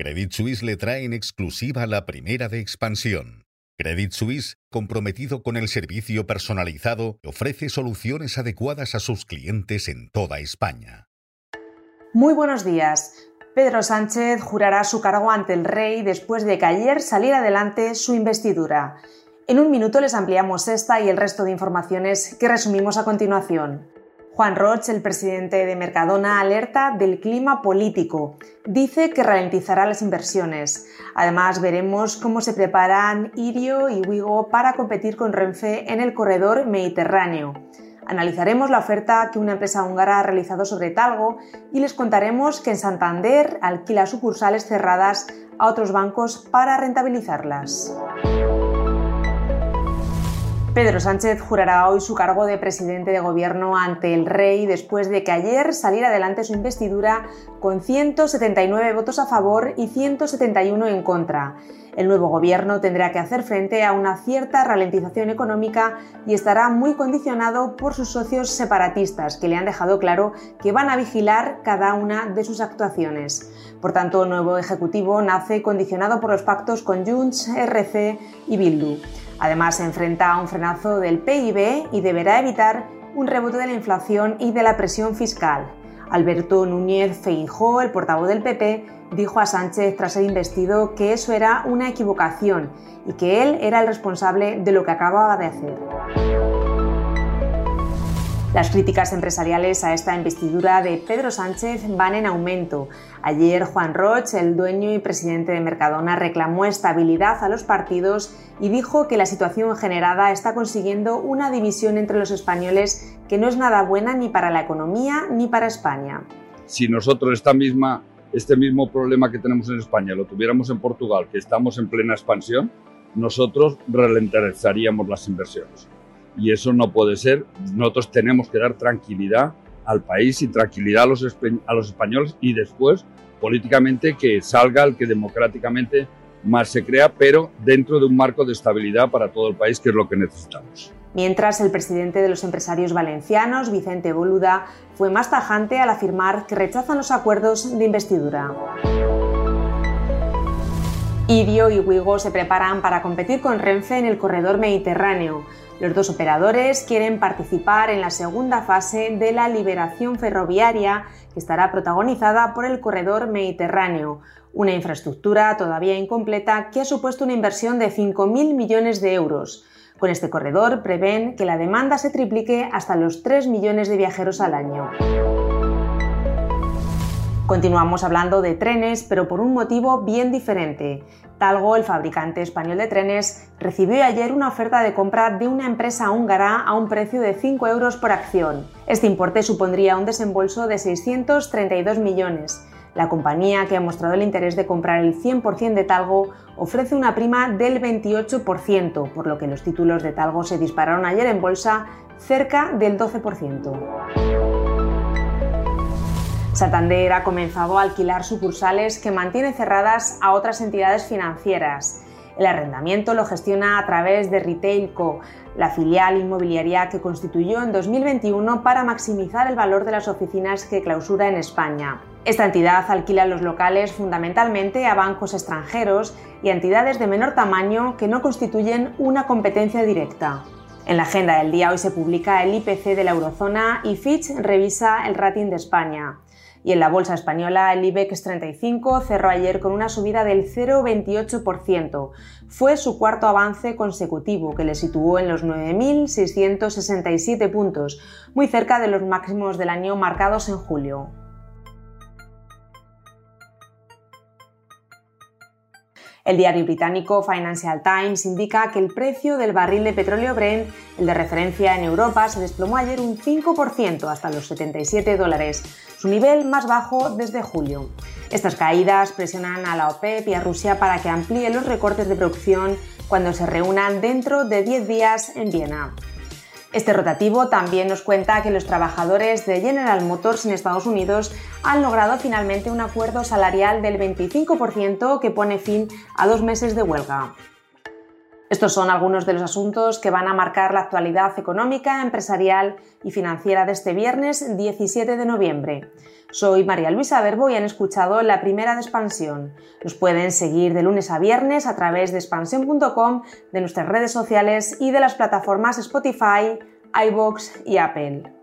Credit Suisse le trae en exclusiva la primera de expansión. Credit Suisse, comprometido con el servicio personalizado, ofrece soluciones adecuadas a sus clientes en toda España. Muy buenos días. Pedro Sánchez jurará su cargo ante el rey después de que ayer saliera adelante su investidura. En un minuto les ampliamos esta y el resto de informaciones que resumimos a continuación. Juan Roch, el presidente de Mercadona, alerta del clima político. Dice que ralentizará las inversiones. Además, veremos cómo se preparan Irio y Wigo para competir con Renfe en el corredor mediterráneo. Analizaremos la oferta que una empresa húngara ha realizado sobre Talgo y les contaremos que en Santander alquila sucursales cerradas a otros bancos para rentabilizarlas. Pedro Sánchez jurará hoy su cargo de presidente de gobierno ante el rey después de que ayer saliera adelante su investidura con 179 votos a favor y 171 en contra. El nuevo gobierno tendrá que hacer frente a una cierta ralentización económica y estará muy condicionado por sus socios separatistas, que le han dejado claro que van a vigilar cada una de sus actuaciones. Por tanto, el nuevo ejecutivo nace condicionado por los pactos con Junts, RC y Bildu. Además, se enfrenta a un frenazo del PIB y deberá evitar un rebote de la inflación y de la presión fiscal. Alberto Núñez Feijó, el portavoz del PP, dijo a Sánchez tras ser investido que eso era una equivocación y que él era el responsable de lo que acababa de hacer. Las críticas empresariales a esta investidura de Pedro Sánchez van en aumento. Ayer Juan Roch, el dueño y presidente de Mercadona, reclamó estabilidad a los partidos y dijo que la situación generada está consiguiendo una división entre los españoles que no es nada buena ni para la economía ni para España. Si nosotros esta misma, este mismo problema que tenemos en España lo tuviéramos en Portugal, que estamos en plena expansión, nosotros ralentizaríamos las inversiones y eso no puede ser. Nosotros tenemos que dar tranquilidad al país y tranquilidad a los, españoles y después políticamente que salga el que democráticamente más se crea, pero dentro de un marco de estabilidad para todo el país, que es lo que necesitamos. Mientras el presidente de los empresarios valencianos, Vicente Boluda, fue más tajante al afirmar que rechazan los acuerdos de investidura. Idio y Wigo se preparan para competir con Renfe en el corredor mediterráneo. Los dos operadores quieren participar en la segunda fase de la liberación ferroviaria que estará protagonizada por el corredor mediterráneo, una infraestructura todavía incompleta que ha supuesto una inversión de 5.000 millones de euros. Con este corredor prevén que la demanda se triplique hasta los 3 millones de viajeros al año. Continuamos hablando de trenes, pero por un motivo bien diferente. Talgo, el fabricante español de trenes, recibió ayer una oferta de compra de una empresa húngara a un precio de 5 euros por acción. Este importe supondría un desembolso de 632 millones. La compañía, que ha mostrado el interés de comprar el 100% de Talgo, ofrece una prima del 28%, por lo que los títulos de Talgo se dispararon ayer en bolsa cerca del 12%. Santander ha comenzado a alquilar sucursales que mantiene cerradas a otras entidades financieras. El arrendamiento lo gestiona a través de Retailco, la filial inmobiliaria que constituyó en 2021 para maximizar el valor de las oficinas que clausura en España. Esta entidad alquila los locales fundamentalmente a bancos extranjeros y a entidades de menor tamaño que no constituyen una competencia directa. En la agenda del día hoy se publica el IPC de la eurozona y Fitch revisa el rating de España. Y en la bolsa española, el IBEX 35 cerró ayer con una subida del 0,28%. Fue su cuarto avance consecutivo, que le situó en los 9.667 puntos, muy cerca de los máximos del año marcados en julio. El diario británico Financial Times indica que el precio del barril de petróleo Brent, el de referencia en Europa, se desplomó ayer un 5% hasta los 77 dólares, su nivel más bajo desde julio. Estas caídas presionan a la OPEP y a Rusia para que amplíe los recortes de producción cuando se reúnan dentro de 10 días en Viena. Este rotativo también nos cuenta que los trabajadores de General Motors en Estados Unidos han logrado finalmente un acuerdo salarial del 25% que pone fin a dos meses de huelga. Estos son algunos de los asuntos que van a marcar la actualidad económica, empresarial y financiera de este viernes 17 de noviembre. Soy María Luisa Verbo y han escuchado la primera de expansión. Nos pueden seguir de lunes a viernes a través de expansión.com, de nuestras redes sociales y de las plataformas Spotify, iBox y Apple.